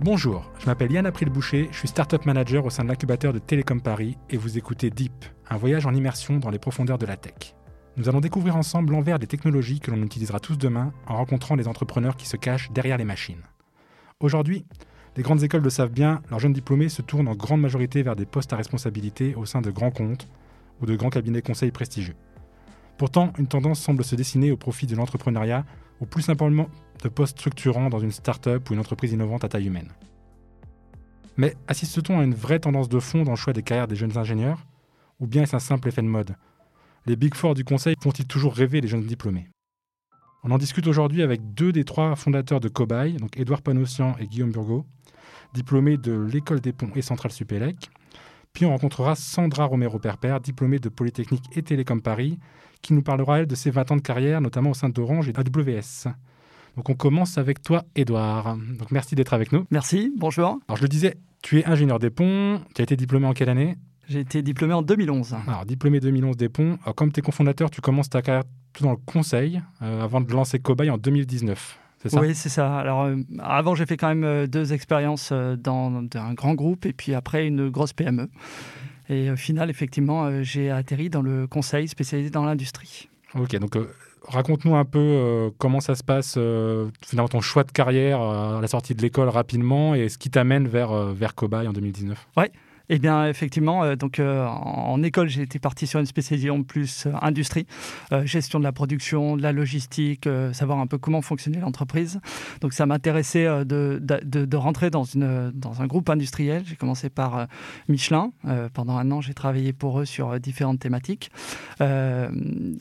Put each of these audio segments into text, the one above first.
Bonjour, je m'appelle Yann April-Boucher, je suis Startup Manager au sein de l'incubateur de Télécom Paris et vous écoutez Deep, un voyage en immersion dans les profondeurs de la tech. Nous allons découvrir ensemble l'envers des technologies que l'on utilisera tous demain en rencontrant les entrepreneurs qui se cachent derrière les machines. Aujourd'hui, les grandes écoles le savent bien, leurs jeunes diplômés se tournent en grande majorité vers des postes à responsabilité au sein de grands comptes ou de grands cabinets conseils prestigieux. Pourtant, une tendance semble se dessiner au profit de l'entrepreneuriat ou plus simplement de postes structurants dans une start-up ou une entreprise innovante à taille humaine. Mais assiste-t-on à une vraie tendance de fond dans le choix des carrières des jeunes ingénieurs Ou bien est-ce un simple effet de mode? Les Big Four du conseil font-ils toujours rêver les jeunes diplômés? On en discute aujourd'hui avec deux des trois fondateurs de Cobaye, donc Édouard Panossian et Guillaume Burgot, diplômés de l'École des Ponts et Centrale Supélec. Puis on rencontrera Sandra Romero-Perper, diplômée de Polytechnique et Télécom Paris, qui nous parlera, elle, de ses 20 ans de carrière, notamment au sein d'Orange et AWS. Donc on commence avec toi, Edouard. Donc merci d'être avec nous. Merci, bonjour. Alors je le disais, tu es ingénieur des ponts. Tu as été diplômé en quelle année? J'ai été diplômé en 2011. Alors diplômé 2011 des ponts. Alors, comme tu es cofondateur, tu commences ta carrière tout dans le conseil euh, avant de lancer Cobaye en 2019. Ça oui, c'est ça. Alors, euh, avant, j'ai fait quand même euh, deux expériences dans, dans, un grand groupe et puis après une grosse PME. Et au final, effectivement, j'ai atterri dans le conseil spécialisé dans l'industrie. Ok, donc raconte-nous un peu euh, comment ça se passe, euh, finalement ton choix de carrière euh, à la sortie de l'école rapidement et ce qui t'amène vers, vers Cobaye en 2019. Ouais. Eh bien, effectivement, euh, donc euh, en, école, été parti sur une spécialisation plus euh, industrie, gestion de la production, de la logistique, savoir un peu comment fonctionnait l'entreprise. Donc, ça m'intéressait de, de, de, rentrer dans, une, dans un groupe industriel. J'ai commencé par Michelin. pendant un an, j'ai travaillé pour eux sur différentes thématiques.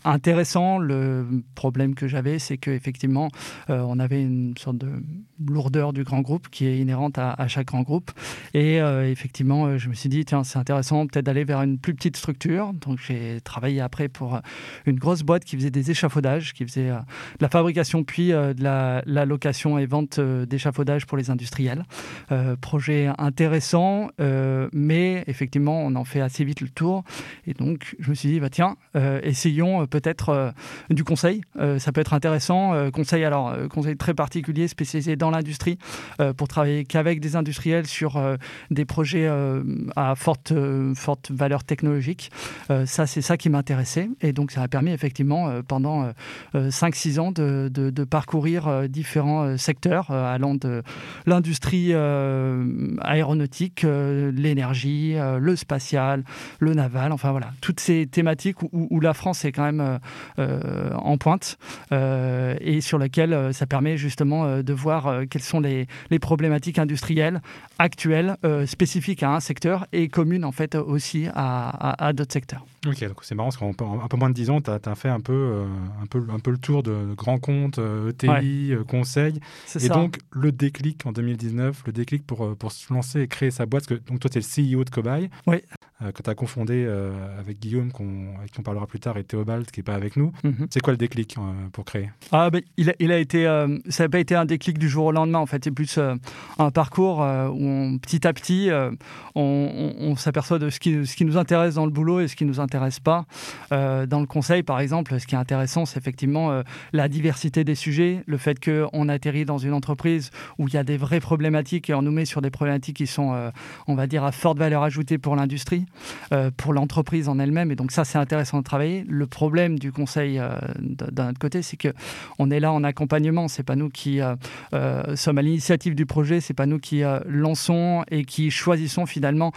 intéressant, le problème que j'avais, c'est qu'effectivement, on avait une sorte de lourdeur du grand groupe qui est inhérente à, chaque grand groupe. Et effectivement, je me suis dit, tiens, c'est intéressant peut-être d'aller vers une plus petite structure. Donc j'ai travaillé après pour euh, une grosse boîte qui faisait des échafaudages, qui faisait euh, de la fabrication puis euh, de la, location et vente d'échafaudages pour les industriels. projet intéressant, mais effectivement, on en fait assez vite le tour. Et donc je me suis dit, bah, tiens, essayons peut-être du conseil. ça peut être intéressant. conseil, alors, conseil très particulier, spécialisé dans l'industrie, pour travailler qu'avec des industriels sur des projets à forte, euh, forte valeur technologique. Euh, ça, c'est ça qui m'intéressait. Et donc, ça a permis effectivement euh, pendant 5-6 ans de, de, parcourir différents secteurs, allant de l'industrie aéronautique, l'énergie, le spatial, le naval, enfin voilà, toutes ces thématiques où la France est quand même en pointe et sur lesquelles ça permet justement de voir quelles sont les, problématiques industrielles actuelles spécifiques à un secteur et commune en fait aussi à, d'autres secteurs. Ok, donc c'est marrant parce qu'en un peu moins de 10 ans, tu as, fait un peu, euh, un, peu, un peu le tour de grands comptes, ETI, euh, e euh, conseil. Et donc le déclic en 2019, le déclic pour, pour se lancer et créer sa boîte, parce que donc, toi tu es le CEO de Cobaye. Oui. Euh, que tu as confondé euh, avec Guillaume, avec qui on parlera plus tard, et Théobald, qui n'est pas avec nous. Mhm. C'est quoi le déclic pour créer? Ah, ben, il, a, il, a, été, Ça n'a pas été un déclic du jour au lendemain, en fait. C'est plus un parcours où petit à petit, on, s'aperçoit de ce qui, ce qui, nous intéresse dans le boulot et ce qui nous intéresse pas. dans le conseil, par exemple, ce qui est intéressant, c'est effectivement la diversité des sujets, le fait qu'on atterrit dans une entreprise où il y a des vraies problématiques et on nous met sur des problématiques qui sont, on va dire, à forte valeur ajoutée pour l'industrie. Euh, pour l'entreprise en elle-même. Et donc ça, c'est intéressant de travailler. Le problème du conseil euh, d'un autre côté, c'est que on est là en accompagnement. C'est pas nous qui euh, sommes à l'initiative du projet. C'est pas nous qui lançons et qui choisissons finalement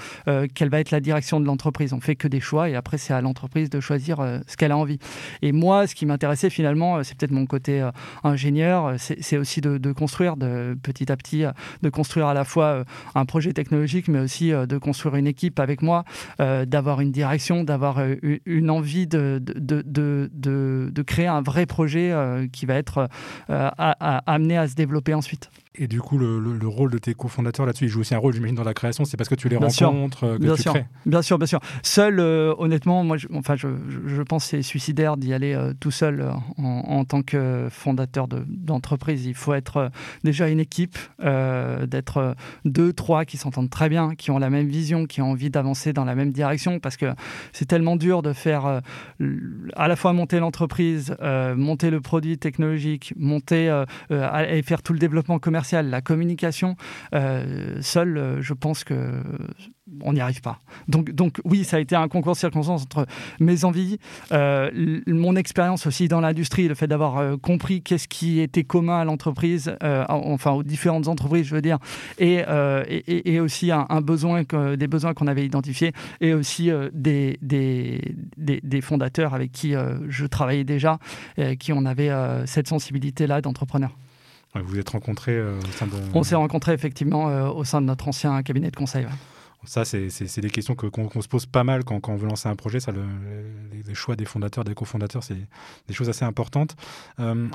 quelle va être la direction de l'entreprise. On fait que des choix et après c'est à l'entreprise de choisir ce qu'elle a envie. Et moi, ce qui m'intéressait finalement, c'est peut-être mon côté ingénieur, c'est aussi de, construire de, petit à petit, de construire à la fois un projet technologique, mais aussi de construire une équipe avec moi euh, d'avoir une direction, d'avoir euh, une envie de, de, créer un vrai projet euh, qui va être amené à se développer ensuite. Et du coup, le, le, rôle de tes cofondateurs là-dessus, il joue aussi un rôle, j'imagine, dans la création. C'est parce que tu les rencontres que bien tu sûr. crées. Bien sûr, bien sûr. Seul, honnêtement, moi, je, enfin, je, je pense c'est suicidaire d'y aller tout seul en, en, tant que fondateur d'entreprise. il faut être déjà une équipe, d'être deux, trois qui s'entendent très bien, qui ont la même vision, qui ont envie d'avancer dans la même direction, parce que c'est tellement dur de faire à la fois monter l'entreprise, monter le produit technologique, monter et faire tout le développement commercial la communication, seul, je pense que on n'y arrive pas. Donc, oui, ça a été un concours de circonstances entre mes envies, euh, mon expérience aussi dans l'industrie, le fait d'avoir euh, compris qu'est-ce qui était commun à l'entreprise, euh, enfin aux différentes entreprises, je veux dire, et, aussi un, besoin des besoins qu'on avait identifiés, et aussi des, des, des, fondateurs avec qui je travaillais déjà, qui on avait cette sensibilité-là d'entrepreneur. Vous vous êtes rencontrés au sein de... On s'est rencontrés effectivement au sein de notre ancien cabinet de conseil. Ça, c'est des questions qu'on se pose pas mal quand, on veut lancer un projet. Ça, le, les, choix des fondateurs, des cofondateurs, c'est des choses assez importantes. Euh,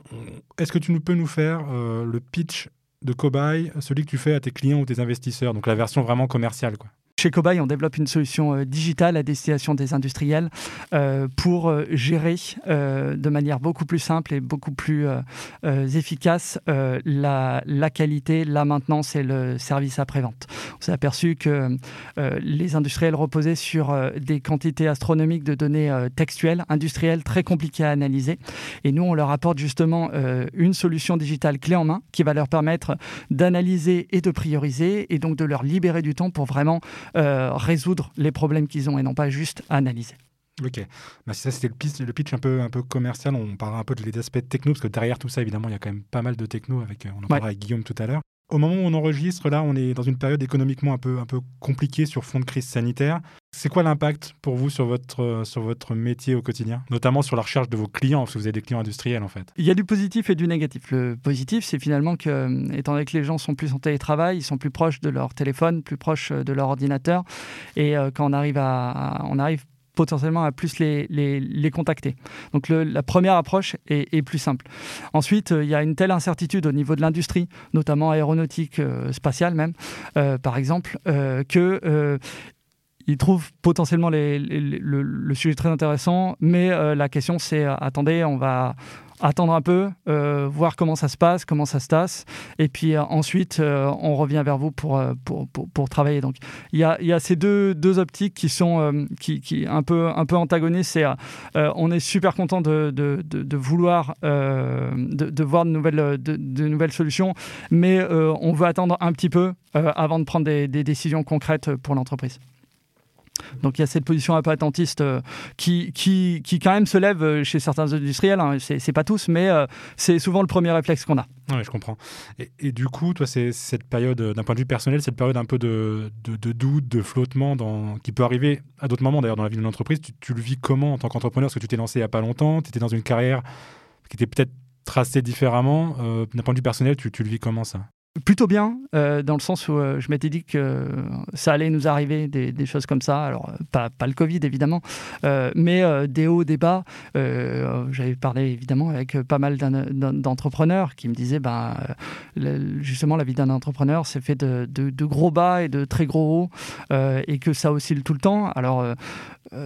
est-ce que tu peux nous faire euh, le pitch de Cobaye, celui que tu fais à tes clients ou tes investisseurs, donc la version vraiment commerciale quoi? Chez Cobaye, on développe une solution euh, digitale à destination des industriels euh, pour euh, gérer de manière beaucoup plus simple et beaucoup plus efficace la, la, qualité, la maintenance et le service après-vente. On s'est aperçu que les industriels reposaient sur des quantités astronomiques de données textuelles, industrielles, très compliquées à analyser. Et nous, on leur apporte justement une solution digitale clé en main qui va leur permettre d'analyser et de prioriser et donc de leur libérer du temps pour vraiment euh, résoudre les problèmes qu'ils ont et non pas juste analyser. Ok, bah, ça c'était le pitch, le pitch un peu, un peu commercial, on parlera un peu des aspects techno, parce que derrière tout ça, évidemment, il y a quand même pas mal de techno, avec, euh, on en parlera avec Guillaume tout à l'heure. Au moment où on enregistre, là, on est dans une période économiquement un peu, un peu compliquée sur fond de crise sanitaire. C'est quoi l'impact pour vous sur votre, sur votre métier au quotidien, notamment sur la recherche de vos clients, parce que vous avez des clients industriels en fait? Il y a du positif et du négatif. Le positif, c'est finalement que, euh, étant donné que les gens sont plus en télétravail, ils sont plus proches de leur téléphone, plus proches de leur ordinateur, et euh, quand on arrive à, on arrive potentiellement à plus les, contacter. Donc la première approche est, plus simple. Ensuite, euh, il y a une telle incertitude au niveau de l'industrie, notamment aéronautique, euh, spatiale même, euh, par exemple, que ils trouvent potentiellement le, sujet très intéressant, mais la question c'est attendez, on va attendre un peu, euh, voir comment ça se passe, comment ça se tasse, et puis euh, ensuite euh, on revient vers vous pour, pour, pour, travailler. Donc il y a, y a, ces deux, deux optiques qui sont qui, qui, un, peu, un peu antagonistes. On est super content de, de, de, vouloir de, voir de nouvelles, de, nouvelles solutions, mais on veut attendre un petit peu avant de prendre des, des décisions concrètes pour l'entreprise. Donc il y a cette position un peu attentiste euh, qui, qui, qui, quand même se lève euh, chez certains industriels, hein. c'est pas tous, mais euh, c'est souvent le premier réflexe qu'on a. Oui, je comprends. Et, du coup, toi, c'est cette période, d'un point de vue personnel, cette période un peu de, de, doute, de flottement, dans, qui peut arriver à d'autres moments d'ailleurs dans la vie d'une entreprise, tu, le vis comment en tant qu'entrepreneur? Parce que tu t'es lancé il n'y a pas longtemps, tu étais dans une carrière qui était peut-être tracée différemment. d'un point de vue personnel, tu, tu le vis comment ça? Plutôt bien, euh, dans le sens où euh, je m'étais dit que ça allait nous arriver des, choses comme ça. Alors, euh, pas, le Covid, évidemment, mais des hauts, des bas. J'avais parlé, évidemment, avec pas mal d'entrepreneurs qui me disaient, ben, justement, la vie d'un entrepreneur, c'est fait de, de, gros bas et de très gros hauts, et que ça oscille tout le temps. Alors,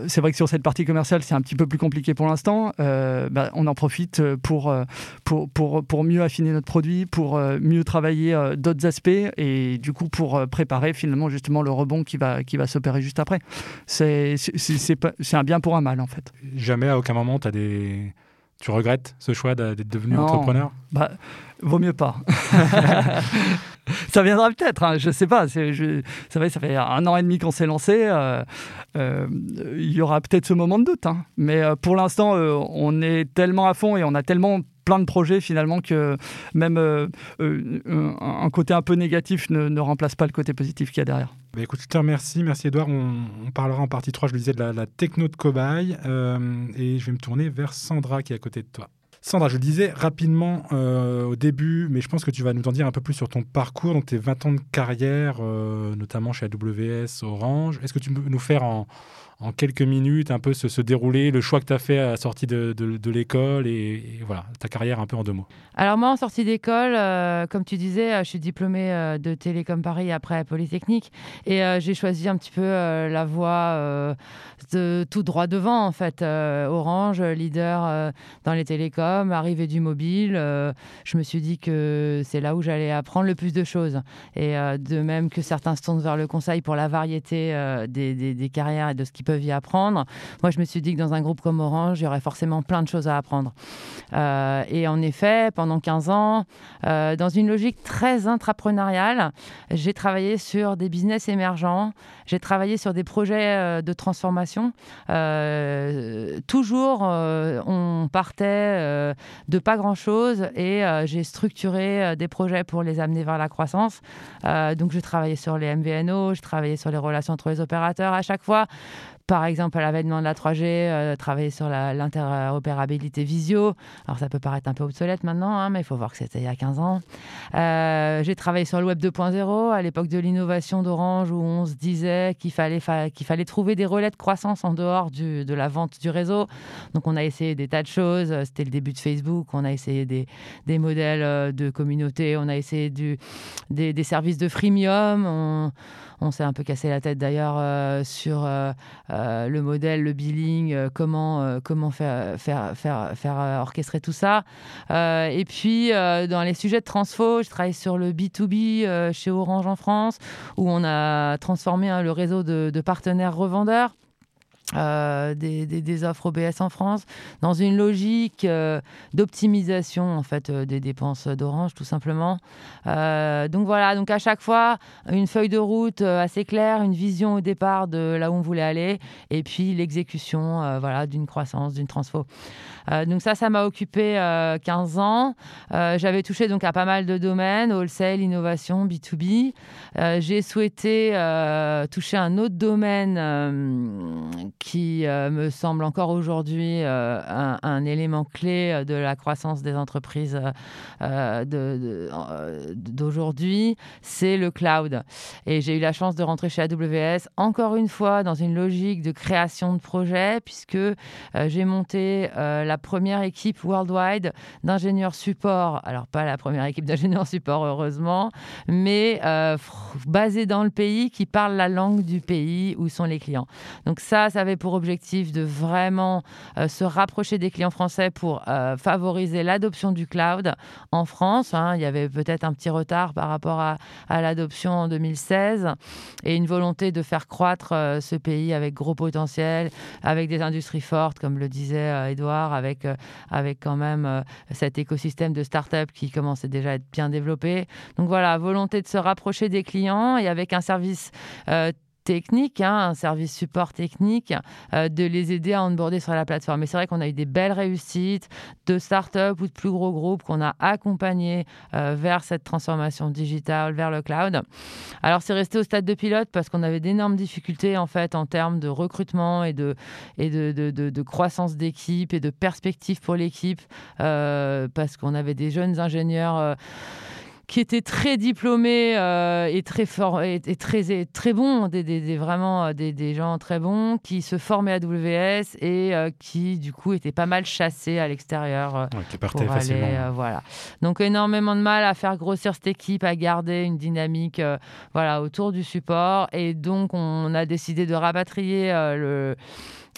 c'est vrai que sur cette partie commerciale, c'est un petit peu plus compliqué pour l'instant. Ben, on en profite pour, pour, pour, pour mieux affiner notre produit, pour mieux travailler euh, d'autres aspects et du coup pour euh, préparer finalement justement le rebond qui va, qui va s'opérer juste après. C'est un bien pour un mal en fait. Jamais à aucun moment tu as des... Tu regrettes ce choix d'être devenu entrepreneur? Bah, Vaut mieux pas. ça viendra peut-être, hein, je sais pas. Je, ça, fait, ça fait un an et demi qu'on s'est lancé. Euh, il y aura peut-être ce moment de doute. Hein. Mais pour l'instant, on est tellement à fond et on a tellement plein de projets finalement que même euh, euh, un côté un peu négatif ne, remplace pas le côté positif qu'il y a derrière. Bah écoute, je te remercie. Merci Edouard. On, parlera en partie 3, je le disais, de la, techno de cobaye. Euh, et je vais me tourner vers Sandra qui est à côté de toi. Sandra, je le disais rapidement au début, mais je pense que tu vas nous en dire un peu plus sur ton parcours, donc tes 20 ans de carrière, notamment chez AWS, Orange. Est-ce que tu peux nous faire en, en quelques minutes un peu se, dérouler, le choix que tu as fait à la sortie de, de, l'école et, voilà, ta carrière un peu en deux mots. Alors moi, en sortie d'école, euh, comme tu disais, euh, je suis diplômée euh, de Télécom Paris après Polytechnique et j'ai choisi un petit peu la voie de tout droit devant en fait. Orange, leader dans les télécoms, arrivée du mobile, je me suis dit que c'est là où j'allais apprendre le plus de choses. Et de même que certains se tournent vers le conseil pour la variété des, des, des, carrières et de ce qui peuvent y apprendre. Moi, je me suis dit que dans un groupe comme Orange, il y aurait forcément plein de choses à apprendre. et en effet, pendant 15 ans, dans une logique très intrapreneuriale, j'ai travaillé sur des business émergents, j'ai travaillé sur des projets de transformation. toujours, on partait de pas grand-chose et j'ai structuré des projets pour les amener vers la croissance. donc, je travaillais sur les MVNO, je travaillais sur les relations entre les opérateurs. À chaque fois, par exemple, à l'avènement de la 3G, euh, travailler sur l'interopérabilité visio. Alors, ça peut paraître un peu obsolète maintenant, hein, mais il faut voir que c'était il y a 15 ans. Euh, j'ai travaillé sur le Web 2.0 à l'époque de l'innovation d'Orange, où on se disait qu'il fallait, fallait trouver des relais de croissance en dehors de la vente du réseau. Donc, on a essayé des tas de choses. C'était le début de Facebook. On a essayé des, modèles euh, de communauté. On a essayé des, services de freemium. On s'est un peu cassé la tête d'ailleurs euh, sur euh, euh, le modèle, le billing, comment, faire, orchestrer tout ça. et puis, dans les sujets de transfo, je travaille sur le B2B chez Orange en France, où on a transformé hein, le réseau de partenaires revendeurs. Euh, des, offres OBS en France, dans une logique euh, d'optimisation en fait euh, des dépenses d'Orange tout simplement. donc voilà, donc à chaque fois une feuille de route assez claire, une vision au départ de là où on voulait aller, et puis l'exécution voilà d'une croissance, d'une transfo. donc ça, ça m'a occupé 15 ans. J'avais touché donc à pas mal de domaines, wholesale, innovation, B2B. J'ai souhaité toucher un autre domaine qui euh, me semble encore aujourd'hui euh, un, élément clé euh, de la croissance des entreprises d'aujourd'hui, c'est le cloud. Et j'ai eu la chance de rentrer chez AWS, encore une fois, dans une logique de création de projets, puisque j'ai monté la première équipe worldwide d'ingénieurs support. Alors, pas la première équipe d'ingénieurs support, heureusement, mais basée dans le pays, qui parle la langue du pays où sont les clients. Donc ça, ça pour objectif de vraiment euh, se rapprocher des clients français pour euh, favoriser l'adoption du cloud en France. Hein. Il y avait peut-être un petit retard par rapport à, l'adoption en 2016 et une volonté de faire croître euh, ce pays avec gros potentiel, avec des industries fortes, comme le disait Edouard, avec, avec quand même cet écosystème de start-up qui commençait déjà à être bien développé. Donc voilà, volonté de se rapprocher des clients et avec un service technique, hein, un service support technique, euh, de les aider à onboarder sur la plateforme. Mais c'est vrai qu'on a eu des belles réussites de start-up ou de plus gros groupes qu'on a accompagnés euh, vers cette transformation digitale, vers le cloud. Alors c'est resté au stade de pilote parce qu'on avait d'énormes difficultés en fait en termes de recrutement et de, et de, de, croissance d'équipe et de perspectives pour l'équipe euh, parce qu'on avait des jeunes ingénieurs qui étaient très diplômés euh, et très forts et, très très bons, des, vraiment euh, des, gens très bons qui se formaient à WS et euh, qui du coup étaient pas mal chassés à l'extérieur qui partaient facilement. voilà. Donc énormément de mal à faire grossir cette équipe, à garder une dynamique voilà autour du support et donc on a décidé de rapatrier le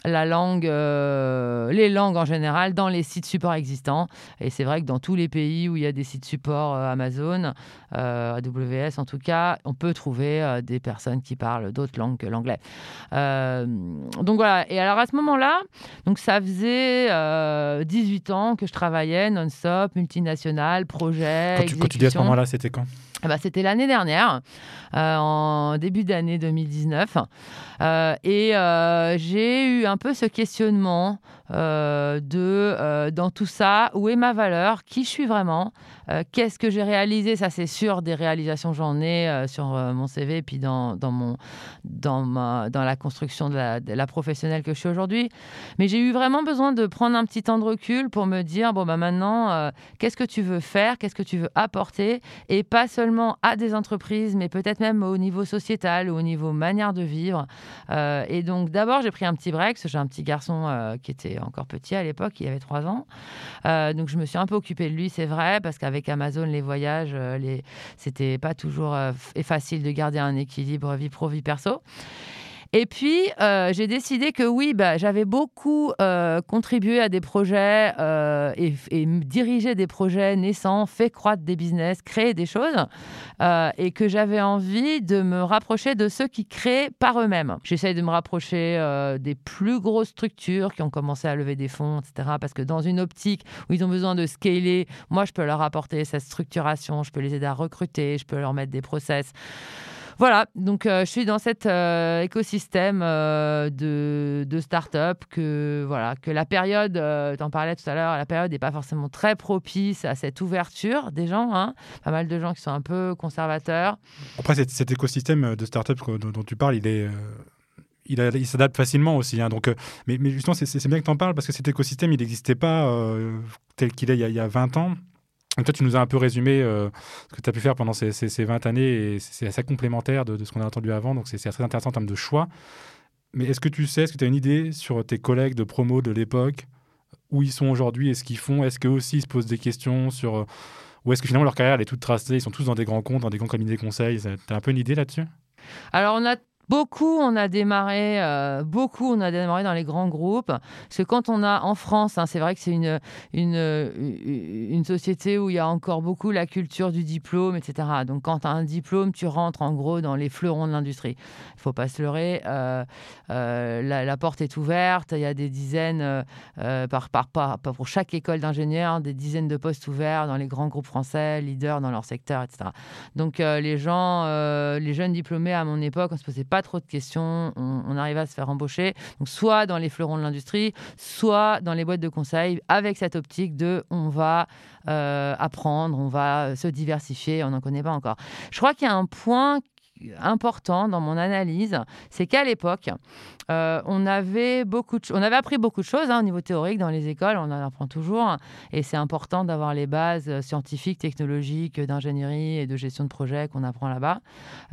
la langue, euh, les langues en général dans les sites support existants. Et c'est vrai que dans tous les pays où il y a des sites support euh, Amazon, euh, AWS en tout cas, on peut trouver des personnes qui parlent d'autres langues que l'anglais. donc voilà. Et alors à ce moment-là, donc ça faisait 18 ans que je travaillais non-stop, multinational, projet. Quand tu, quand tu dis à ce moment-là, c'était quand? Eh ben, c'était l'année dernière, euh, en début d'année 2019. Euh, et euh, j'ai eu un peu ce questionnement de, dans tout ça, où est ma valeur Qui je suis vraiment Qu'est-ce que j'ai réalisé? Ça, c'est sûr, des réalisations j'en ai sur mon CV et puis dans, dans, mon, dans, ma, dans la construction de la, professionnelle que je suis aujourd'hui. Mais j'ai eu vraiment besoin de prendre un petit temps de recul pour me dire, bon, bah, maintenant, qu'est-ce que tu veux faire? Qu'est-ce que tu veux apporter? Et pas seulement à des entreprises, mais peut-être même au niveau sociétal ou au niveau manière de vivre. Euh, et donc, d'abord, j'ai pris un petit break, j'ai un petit garçon euh, qui était encore petit à l'époque, il avait trois ans. Euh, donc, je me suis un peu occupée de lui, c'est vrai, parce qu'avec Amazon, les voyages, les... c'était pas toujours facile de garder un équilibre vie pro, vie perso. Et puis, euh, j'ai décidé que oui, bah, j'avais beaucoup euh, contribué à des projets euh, et, et dirigé des projets naissants, fait croître des business, créer des choses, et que j'avais envie de me rapprocher de ceux qui créent par eux-mêmes. J'essaye de me rapprocher des plus grosses structures qui ont commencé à lever des fonds, etc. Parce que dans une optique où ils ont besoin de scaler, moi, je peux leur apporter cette structuration, je peux les aider à recruter, je peux leur mettre des process. Voilà, donc euh, je suis dans cet euh, écosystème euh, de, start-up que, voilà, que la période, tu en parlais tout à l'heure, la période n'est pas forcément très propice à cette ouverture des gens. Hein. Pas mal de gens qui sont un peu conservateurs. Après, cet, écosystème de start-up dont, tu parles, il s'adapte facilement aussi. Hein. donc, mais, mais, justement, c'est bien que tu en parles parce que cet écosystème, il n'existait pas tel qu'il est il y, a, il y, a, 20 ans. Toi, tu nous as un peu résumé euh, ce que tu as pu faire pendant ces, ces, 20 années et c'est assez complémentaire de, ce qu'on a entendu avant. Donc c'est très intéressant en termes de choix. Mais est-ce que tu sais, est-ce que tu as une idée sur tes collègues de promo de l'époque, où ils sont aujourd'hui et ce qu'ils font? Est-ce qu'eux aussi se posent des questions sur. Euh, ou est-ce que finalement leur carrière elle est toute tracée Ils sont tous dans des grands comptes, dans des grands cabinets de conseil? Tu as un peu une idée là-dessus? Alors, on a Beaucoup, on a démarré, euh, beaucoup, on a démarré dans les grands groupes. Parce que quand on a en France, hein, c'est vrai que c'est une, une, société où il y a encore beaucoup la culture du diplôme, etc. Donc, quand tu as un diplôme, tu rentres en gros dans les fleurons de l'industrie. Il faut pas se leurrer. Euh, euh, la, porte est ouverte. Il y a des dizaines, par, par, pour chaque école d'ingénieurs, des dizaines de postes ouverts dans les grands groupes français, leaders dans leur secteur, etc. Donc, les gens, les jeunes diplômés à mon époque, on se posait pas trop de questions, on, arrive à se faire embaucher. Soit dans les fleurons de l'industrie, soit dans les boîtes de conseil, avec cette optique de on va euh, apprendre, on va se diversifier, on n'en connaît pas encore. Je crois qu'il y a un point important dans mon analyse, c'est qu'à l'époque, euh, on, avait beaucoup on avait appris beaucoup de choses hein, au niveau théorique dans les écoles, on en apprend toujours, et c'est important d'avoir les bases euh, scientifiques, technologiques, d'ingénierie et de gestion de projet qu'on apprend là-bas.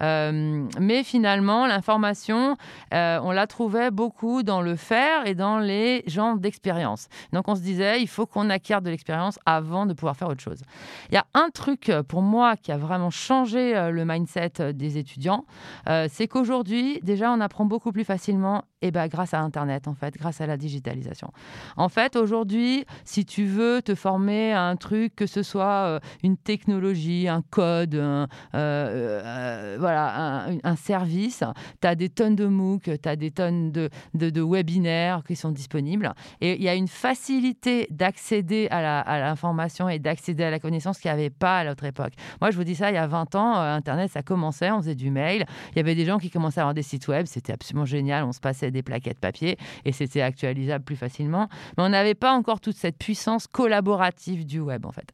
Euh, mais finalement, l'information, on la trouvait beaucoup dans le faire et dans les gens d'expérience. Donc on se disait, il faut qu'on acquiert de l'expérience avant de pouvoir faire autre chose. Il y a un truc pour moi qui a vraiment changé le mindset des étudiants euh, c'est qu'aujourd'hui, déjà, on apprend beaucoup plus facilement et eh ben, grâce à Internet, en fait, grâce à la digitalisation. En fait, aujourd'hui, si tu veux te former à un truc, que ce soit euh, une technologie, un code, un, euh, voilà, un, service, tu as des tonnes de MOOC, tu as des tonnes de, de, webinaires qui sont disponibles. Et il y a une facilité d'accéder à l'information et d'accéder à la connaissance qu'il n'y avait pas à l'autre époque. Moi, je vous dis ça, il y a 20 ans, Internet, ça commençait, on faisait du mail. Il y avait des gens qui commençaient à avoir des sites web, c'était absolument génial. On se passait des plaquettes papier et c'était actualisable plus facilement. Mais on n'avait pas encore toute cette puissance collaborative du web, en fait.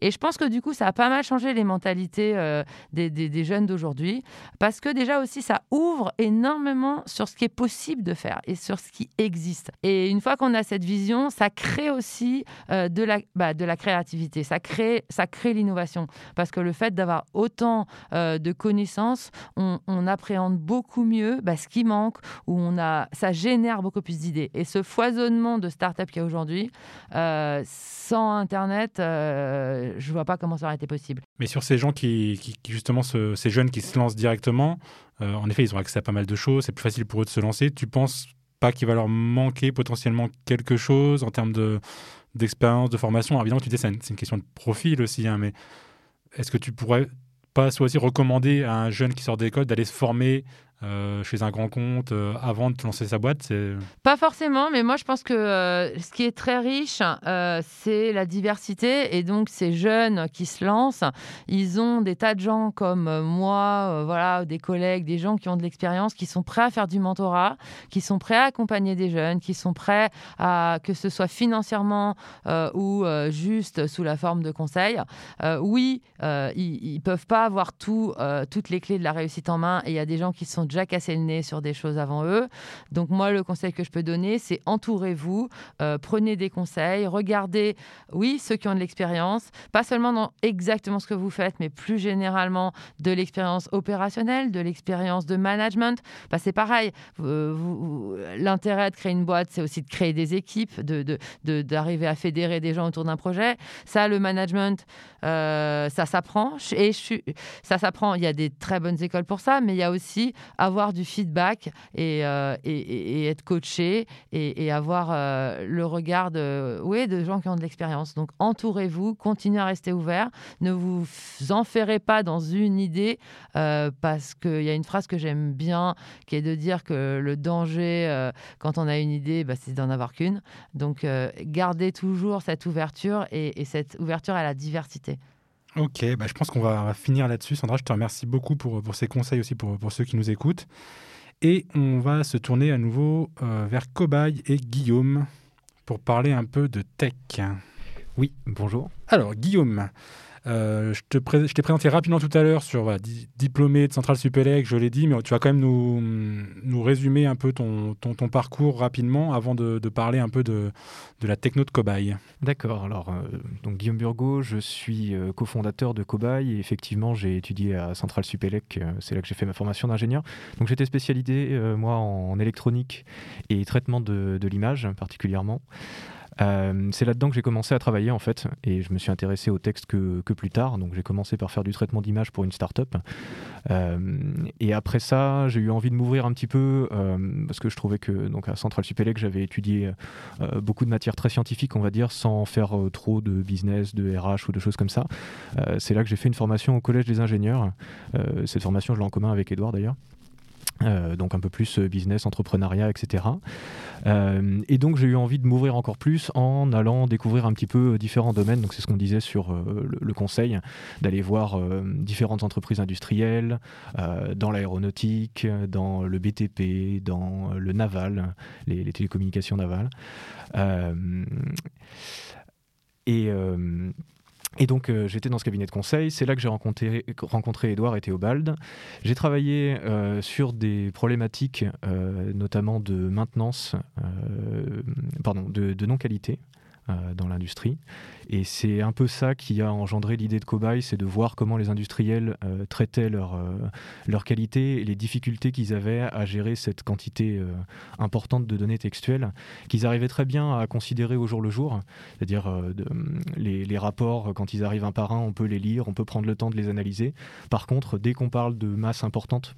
Et je pense que du coup, ça a pas mal changé les mentalités euh, des, jeunes d'aujourd'hui parce que déjà aussi, ça ouvre énormément sur ce qui est possible de faire et sur ce qui existe. Et une fois qu'on a cette vision, ça crée aussi euh, de, la, bah, de la créativité, ça crée, ça crée l'innovation parce que le fait d'avoir autant euh, de connaissances, on, appréhende beaucoup mieux bah, ce qui manque, où on a, ça génère beaucoup plus d'idées. Et ce foisonnement de startups qu'il y a aujourd'hui, euh, sans Internet, euh, je ne vois pas comment ça aurait été possible. Mais sur ces gens qui, justement, ces jeunes qui se lancent directement, euh, en effet, ils ont accès à pas mal de choses, c'est plus facile pour eux de se lancer. Tu penses pas qu'il va leur manquer potentiellement quelque chose en termes de d'expérience, de formation? Évidemment, tu dis c'est une, une, question de profil aussi, hein, mais est-ce que tu pourrais pas soit recommander à un jeune qui sort d'école d'aller se former euh, chez un grand compte euh, avant de lancer sa boîte. Pas forcément, mais moi je pense que euh, ce qui est très riche, c'est la diversité. Et donc ces jeunes qui se lancent, ils ont des tas de gens comme moi, voilà, des collègues, des gens qui ont de l'expérience, qui sont prêts à faire du mentorat, qui sont prêts à accompagner des jeunes, qui sont prêts à, que ce soit financièrement ou juste sous la forme de conseils. oui, ils ne peuvent pas avoir tout, toutes les clés de la réussite en main et il y a des gens qui sont déjà cassé le nez sur des choses avant eux. Donc moi, le conseil que je peux donner, c'est entourez-vous, euh, prenez des conseils, regardez, oui, ceux qui ont de l'expérience, pas seulement dans exactement ce que vous faites, mais plus généralement de l'expérience opérationnelle, de l'expérience de management. Bah, c'est pareil, l'intérêt de créer une boîte, c'est aussi de créer des équipes, d'arriver de, de, à fédérer des gens autour d'un projet. Ça, le management, euh, ça s'apprend. Et je ça s'apprend, il y a des très bonnes écoles pour ça, mais il y a aussi avoir du feedback et, et, être coaché et, avoir le regard de, de gens qui ont de l'expérience. Donc entourez-vous, continuez à rester ouvert, ne vous enferrez pas dans une idée parce qu'il y a une phrase que j'aime bien qui est de dire que le danger quand on a une idée, bah, c'est d'en avoir qu'une. Donc gardez toujours cette ouverture et, cette ouverture à la diversité. Ok, bah je pense qu'on va finir là-dessus. Sandra, je te remercie beaucoup pour, pour ces conseils aussi pour, pour ceux qui nous écoutent. Et on va se tourner à nouveau euh, vers Cobaye et Guillaume pour parler un peu de tech. Oui, bonjour. Alors, Guillaume, euh, je, te je t'ai présenté rapidement tout à l'heure sur diplômé de Centrale Supélec, je l'ai dit, mais tu vas quand même nous, nous résumer un peu ton, ton, parcours rapidement avant de, parler un peu de, de, la techno de Cobaye. D'accord, alors euh, donc Guillaume Burgot, je suis euh, cofondateur de Cobaye et effectivement j'ai étudié à Centrale Supélec, c'est là que j'ai fait ma formation d'ingénieur. Donc j'étais spécialisé moi en électronique et traitement de, de l'image particulièrement. Euh, c'est là-dedans que j'ai commencé à travailler en fait, et je me suis intéressé au texte que, plus tard. Donc j'ai commencé par faire du traitement d'image pour une start-up. Euh, et après ça, j'ai eu envie de m'ouvrir un petit peu euh, parce que je trouvais que donc à Central Supélec, j'avais étudié beaucoup de matières très scientifiques, on va dire, sans faire trop de business, de RH ou de choses comme ça. c'est là que j'ai fait une formation au Collège des ingénieurs. cette formation, je l'ai en commun avec Edouard d'ailleurs. Euh, donc un peu plus euh, business, entrepreneuriat, etc. Euh, et donc j'ai eu envie de m'ouvrir encore plus en allant découvrir un petit peu différents domaines. Donc c'est ce qu'on disait sur le, conseil, d'aller voir différentes entreprises industrielles, dans l'aéronautique, dans le BTP, dans le naval, les, les télécommunications navales. et et donc euh, j'étais dans ce cabinet de conseil, c'est là que j'ai rencontré, rencontré Edouard et Théobald. J'ai travaillé euh, sur des problématiques euh, notamment de maintenance, pardon, de non-qualité. Euh, dans l'industrie. Et c'est un peu ça qui a engendré l'idée de Cobaye, c'est de voir comment les industriels euh, traitaient leur, euh, leur qualité et les difficultés qu'ils avaient à gérer cette quantité importante de données textuelles, qu'ils arrivaient très bien à considérer au jour le jour. C'est-à-dire les, les, rapports, quand ils arrivent un par un, on peut les lire, on peut prendre le temps de les analyser. Par contre, dès qu'on parle de masse importante,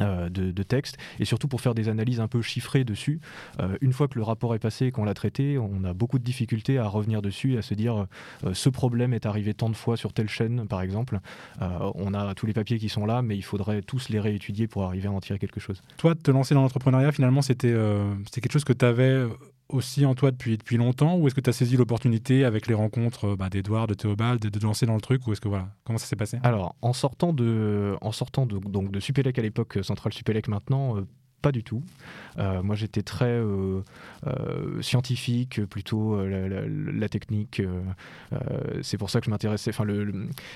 euh, de, texte et surtout pour faire des analyses un peu chiffrées dessus. Euh, une fois que le rapport est passé et qu'on l'a traité, on a beaucoup de difficultés à revenir dessus et à se dire euh, ce problème est arrivé tant de fois sur telle chaîne par exemple. on a tous les papiers qui sont là, mais il faudrait tous les réétudier pour arriver à en tirer quelque chose. Toi, te lancer dans l'entrepreneuriat, finalement, c'était quelque chose que tu avais aussi en toi depuis, depuis longtemps ou est-ce que tu as saisi l'opportunité avec les rencontres euh, bah, d'Edouard, de Théobald, de, de lancer dans le truc ou est-ce que voilà, comment ça s'est passé? Alors, en sortant de, en sortant donc de Supélec à l'époque, Central Supélec maintenant, euh, pas du tout. Euh, moi, j'étais très euh, euh, scientifique, plutôt la, technique. c'est pour ça que je m'intéressais. Enfin,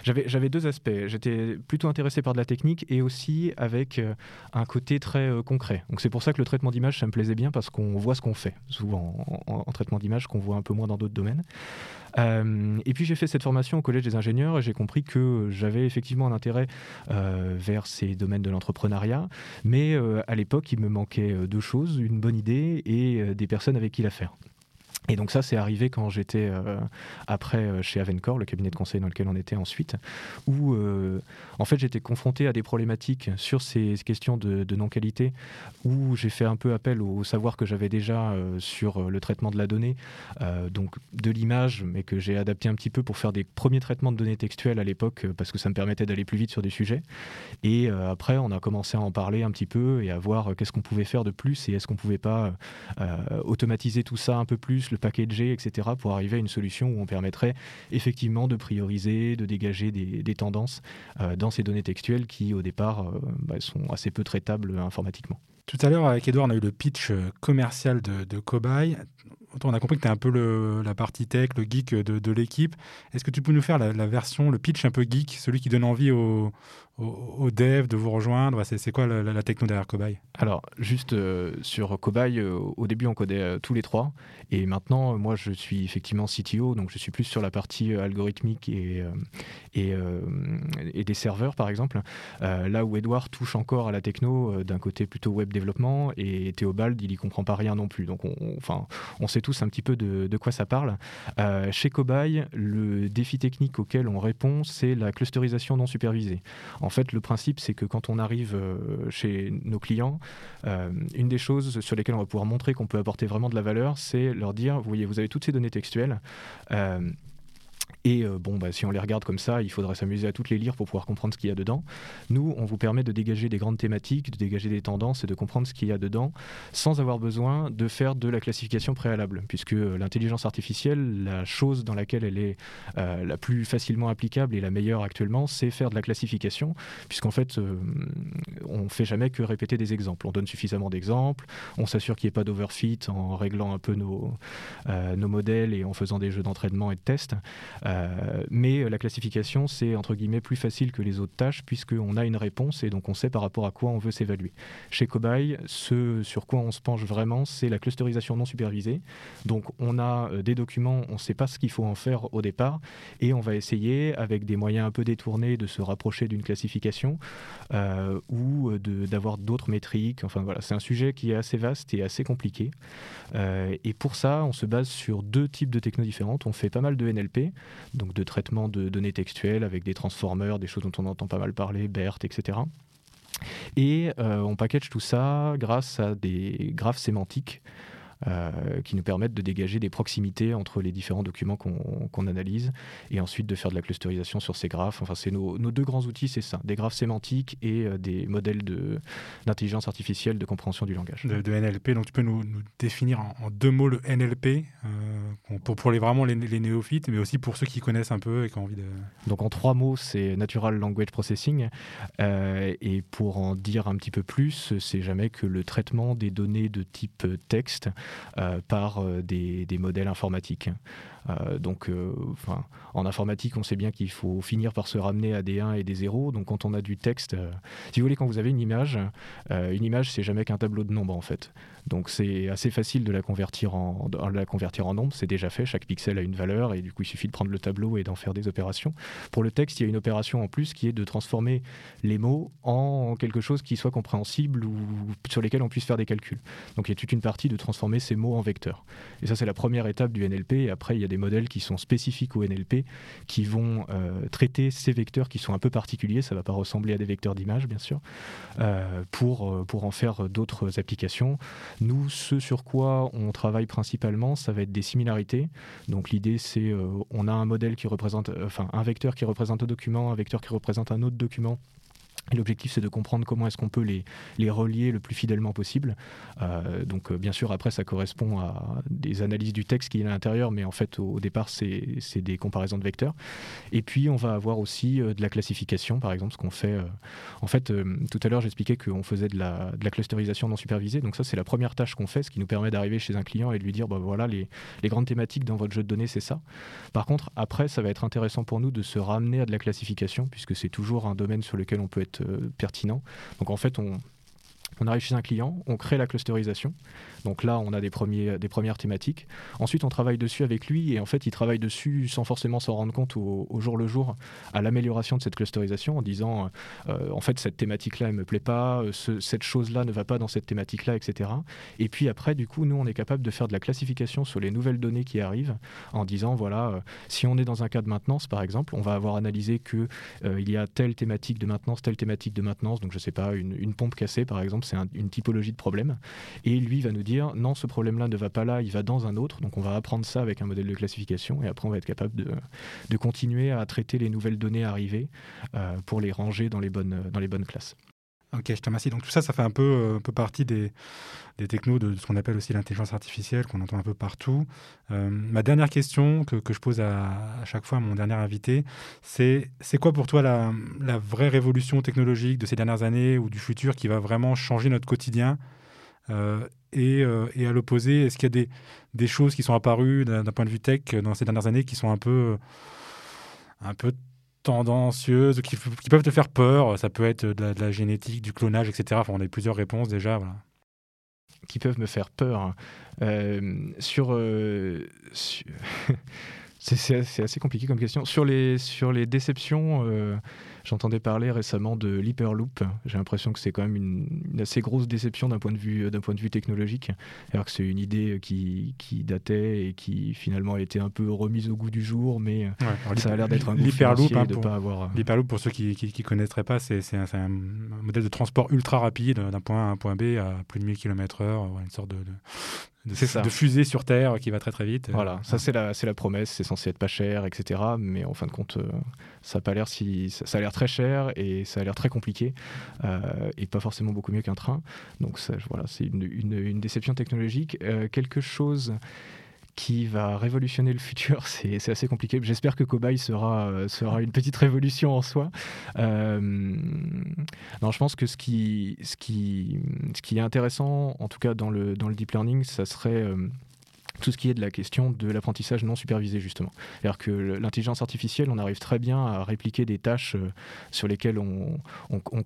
j'avais, deux aspects. J'étais plutôt intéressé par de la technique et aussi avec un côté très concret. Donc, c'est pour ça que le traitement d'image, ça me plaisait bien parce qu'on voit ce qu'on fait, souvent en, en traitement d'image, qu'on voit un peu moins dans d'autres domaines. Et puis j'ai fait cette formation au Collège des ingénieurs et j'ai compris que j'avais effectivement un intérêt vers ces domaines de l'entrepreneuriat, mais à l'époque il me manquait deux choses, une bonne idée et des personnes avec qui la faire. Et donc ça, c'est arrivé quand j'étais euh, après euh, chez Avencore, le cabinet de conseil dans lequel on était ensuite, où euh, en fait j'étais confronté à des problématiques sur ces questions de, non-qualité, où j'ai fait un peu appel au, savoir que j'avais déjà sur le traitement de la donnée, donc de l'image, mais que j'ai adapté un petit peu pour faire des premiers traitements de données textuelles à l'époque, parce que ça me permettait d'aller plus vite sur des sujets. Et après, on a commencé à en parler un petit peu et à voir qu'est-ce qu'on pouvait faire de plus et est-ce qu'on pouvait pas automatiser tout ça un peu plus le packager, etc., pour arriver à une solution où on permettrait effectivement de prioriser, de dégager des, tendances euh, dans ces données textuelles qui, au départ, euh, bah, sont assez peu traitables informatiquement. Tout à l'heure, avec Edouard, on a eu le pitch euh, commercial de, de Cobaye. On a compris que tu es un peu la partie tech, le geek de, l'équipe. Est-ce que tu peux nous faire la, version, le pitch un peu geek, celui qui donne envie aux, aux, devs de vous rejoindre C'est quoi la, techno derrière Cobaye? Alors, juste euh, sur Cobaye, euh, au début, on codait euh, tous les trois. Et maintenant, moi, je suis effectivement CTO, donc je suis plus sur la partie algorithmique et, des serveurs, par exemple. là où Edouard touche encore à la techno d'un côté plutôt web développement et Théobald, il y comprend pas rien non plus. Donc, on, on sait tous un petit peu de, de quoi ça parle. chez Cobaye, le défi technique auquel on répond, c'est la clusterisation non supervisée. En fait, le principe, c'est que quand on arrive chez nos clients, une des choses sur lesquelles on va pouvoir montrer qu'on peut apporter vraiment de la valeur, c'est leur dire, vous voyez, vous avez toutes ces données textuelles. Et euh, bon, bah, si on les regarde comme ça, il faudrait s'amuser à toutes les lire pour pouvoir comprendre ce qu'il y a dedans. Nous, on vous permet de dégager des grandes thématiques, de dégager des tendances et de comprendre ce qu'il y a dedans sans avoir besoin de faire de la classification préalable, puisque euh, l'intelligence artificielle, la chose dans laquelle elle est euh, la plus facilement applicable et la meilleure actuellement, c'est faire de la classification, puisqu'en fait, on ne fait jamais que répéter des exemples. On donne suffisamment d'exemples, on s'assure qu'il n'y ait pas d'overfit en réglant un peu nos, nos modèles et en faisant des jeux d'entraînement et de tests. Euh, mais la classification, c'est entre guillemets plus facile que les autres tâches puisqu'on a une réponse et donc on sait par rapport à quoi on veut s'évaluer. Chez Cobaye, ce sur quoi on se penche vraiment, c'est la clusterisation non supervisée. Donc on a euh, des documents, on ne sait pas ce qu'il faut en faire au départ et on va essayer avec des moyens un peu détournés de se rapprocher d'une classification euh, ou d'avoir d'autres métriques. Enfin voilà, c'est un sujet qui est assez vaste et assez compliqué. et pour ça, on se base sur deux types de technos différentes. On fait pas mal de NLP donc de traitement de données textuelles avec des transformers, des choses dont on entend pas mal parler, BERT, etc. Et euh, on package tout ça grâce à des graphes sémantiques qui nous permettent de dégager des proximités entre les différents documents qu'on analyse et ensuite de faire de la clusterisation sur ces graphes. Enfin, c'est nos, deux grands outils, c'est ça, des graphes sémantiques et euh, des modèles d'intelligence artificielle de compréhension du langage. De, NLP, donc tu peux nous, définir en, deux mots le NLP euh, pour, pour les, vraiment les, néophytes, mais aussi pour ceux qui connaissent un peu et qui ont envie de... Donc en trois mots, c'est Natural Language Processing. et pour en dire un petit peu plus, c'est jamais que le traitement des données de type texte euh, par euh, des, modèles informatiques. Euh, donc, enfin, en informatique, on sait bien qu'il faut finir par se ramener à des 1 et des 0. Donc, quand on a du texte, si vous voulez, quand vous avez une image, une image, c'est jamais qu'un tableau de nombres en fait. Donc c'est assez facile de la convertir en, de la convertir en nombre, c'est déjà fait, chaque pixel a une valeur et du coup il suffit de prendre le tableau et d'en faire des opérations. Pour le texte, il y a une opération en plus qui est de transformer les mots en quelque chose qui soit compréhensible ou sur lesquels on puisse faire des calculs. Donc il y a toute une partie de transformer ces mots en vecteurs. Et ça c'est la première étape du NLP après il y a des modèles qui sont spécifiques au NLP qui vont euh, traiter ces vecteurs qui sont un peu particuliers, ça ne va pas ressembler à des vecteurs d'image bien sûr, euh, pour, euh, pour en faire d'autres applications. Nous, ce sur quoi on travaille principalement, ça va être des similarités. Donc l'idée, c'est euh, on a un modèle qui représente, enfin un vecteur qui représente un document, un vecteur qui représente un autre document L'objectif, c'est de comprendre comment est-ce qu'on peut les, les relier le plus fidèlement possible. Euh, donc, euh, bien sûr, après, ça correspond à des analyses du texte qui est à l'intérieur, mais en fait, au, départ, c'est des comparaisons de vecteurs. Et puis, on va avoir aussi euh, de la classification, par exemple, ce qu'on fait. en fait, tout à l'heure, j'expliquais qu'on faisait de la, de la, clusterisation non supervisée. Donc, ça, c'est la première tâche qu'on fait, ce qui nous permet d'arriver chez un client et de lui dire bah, voilà, les, les grandes thématiques dans votre jeu de données, c'est ça. Par contre, après, ça va être intéressant pour nous de se ramener à de la classification, puisque c'est toujours un domaine sur lequel on peut être euh, pertinent. Donc en fait, on, on arrive chez un client, on crée la clusterisation. Donc là, on a des, premiers, des premières thématiques. Ensuite, on travaille dessus avec lui et en fait, il travaille dessus sans forcément s'en rendre compte au, jour le jour à l'amélioration de cette clusterisation en disant euh, en fait, cette thématique-là, elle me plaît pas, euh, cette chose-là ne va pas dans cette thématique-là, etc. Et puis après, du coup, nous, on est capable de faire de la classification sur les nouvelles données qui arrivent en disant voilà, euh, si on est dans un cas de maintenance, par exemple, on va avoir analysé que il y a telle thématique de maintenance, telle thématique de maintenance, donc je sais pas, une, une pompe cassée, par exemple, c'est une typologie de problème. Et lui va nous dire non, ce problème-là ne va pas là, il va dans un autre. Donc on va apprendre ça avec un modèle de classification et après on va être capable de, continuer à traiter les nouvelles données arrivées euh, pour les ranger dans les bonnes classes. Ok, je te remercie. Donc tout ça, ça fait un peu, euh, un peu partie des, des technos de ce qu'on appelle aussi l'intelligence artificielle, qu'on entend un peu partout. Euh, ma dernière question que, je pose à, chaque fois à mon dernier invité, c'est c'est quoi pour toi la, la, vraie révolution technologique de ces dernières années ou du futur qui va vraiment changer notre quotidien euh, et, et, à l'opposé, est-ce qu'il y a des, des, choses qui sont apparues d'un point de vue tech dans ces dernières années qui sont un peu, un peu tendancieuses, qui, qui, peuvent te faire peur. Ça peut être de la, génétique, du clonage, etc. Enfin, on a plusieurs réponses déjà. Voilà. Qui peuvent me faire peur. Euh, sur, euh, C'est assez, compliqué comme question. Sur les, sur les déceptions, euh, j'entendais parler récemment de l'Hyperloop. J'ai l'impression que c'est quand même une, assez grosse déception d'un point, de vue, point de vue technologique. Alors que c'est une idée qui, qui, datait et qui finalement a été un peu remise au goût du jour, mais ça a l'air d'être un L'Hyperloop, hein, de pas avoir. Euh, L'Hyperloop, pour ceux qui ne connaîtraient pas, c'est un, un, modèle de transport ultra rapide d'un point A à un point B à plus de 1000 km/h, une sorte de, de, de, fusée sur Terre qui va très très vite. Voilà, ça c'est la, la promesse, c'est censé être pas cher, etc. Mais en fin de compte, euh, ça a pas l'air si, ça, a l'air très cher et ça a l'air très compliqué euh, et pas forcément beaucoup mieux qu'un train. Donc ça, voilà, c'est une, une, déception technologique. Euh, quelque chose qui va révolutionner le futur, c'est assez compliqué. J'espère que Cobaye sera, euh, sera une petite révolution en soi. Euh, non, je pense que ce qui, ce, qui, ce qui est intéressant, en tout cas dans le, dans le deep learning, ça serait... Tout ce qui est de la question de l'apprentissage non supervisé, justement. C'est-à-dire que l'intelligence artificielle, on arrive très bien à répliquer des tâches euh, sur lesquelles on,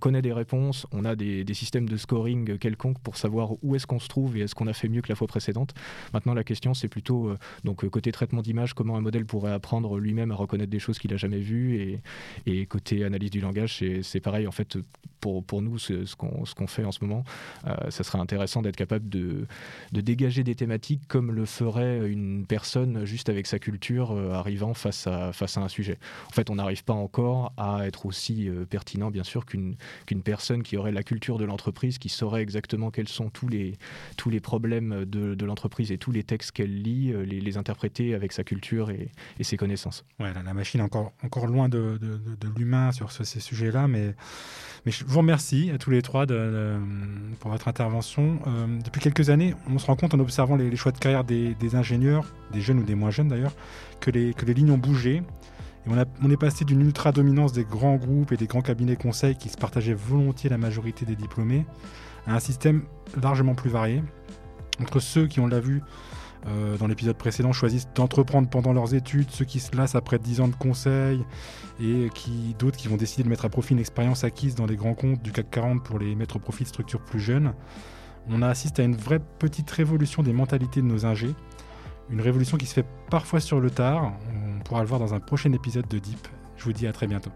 connaît des réponses, on a des, systèmes de scoring quelconques pour savoir où est-ce qu'on se trouve et est-ce qu'on a fait mieux que la fois précédente. Maintenant, la question, c'est plutôt, euh, donc, euh, côté traitement d'image, comment un modèle pourrait apprendre lui-même à reconnaître des choses qu'il n'a jamais vues, et, et, côté analyse du langage, c'est pareil, en fait, pour, pour nous, ce, ce qu'on fait en ce moment, ça serait intéressant d'être capable de, de dégager des thématiques comme le feu une personne juste avec sa culture euh, arrivant face à, face à un sujet. En fait, on n'arrive pas encore à être aussi euh, pertinent, bien sûr, qu'une qu'une personne qui aurait la culture de l'entreprise, qui saurait exactement quels sont tous les, tous les problèmes de, de l'entreprise et tous les textes qu'elle lit, euh, les, interpréter avec sa culture et, ses connaissances. Ouais, la, machine est encore, encore loin de, de, l'humain sur ces sujets-là, mais, mais je vous remercie à tous les trois pour votre intervention. depuis quelques années, on se rend compte en observant les choix de carrière des, des ingénieurs, des jeunes ou des moins jeunes d'ailleurs, que les, lignes ont bougé. Et on, est passé d'une ultra-dominance des grands groupes et des grands cabinets conseils qui se partageaient volontiers la majorité des diplômés à un système largement plus varié. Entre ceux qui, on l'a vu euh, dans l'épisode précédent, choisissent d'entreprendre pendant leurs études, ceux qui se lassent après 10 ans de conseils, et qui d'autres qui vont décider de mettre à profit une expérience acquise dans les grands comptes du CAC 40 pour les mettre au profit de structures plus jeunes. On assiste à une vraie petite révolution des mentalités de nos ingés, une révolution qui se fait parfois sur le tard. On pourra le voir dans un prochain épisode de Deep. Je vous dis à très bientôt.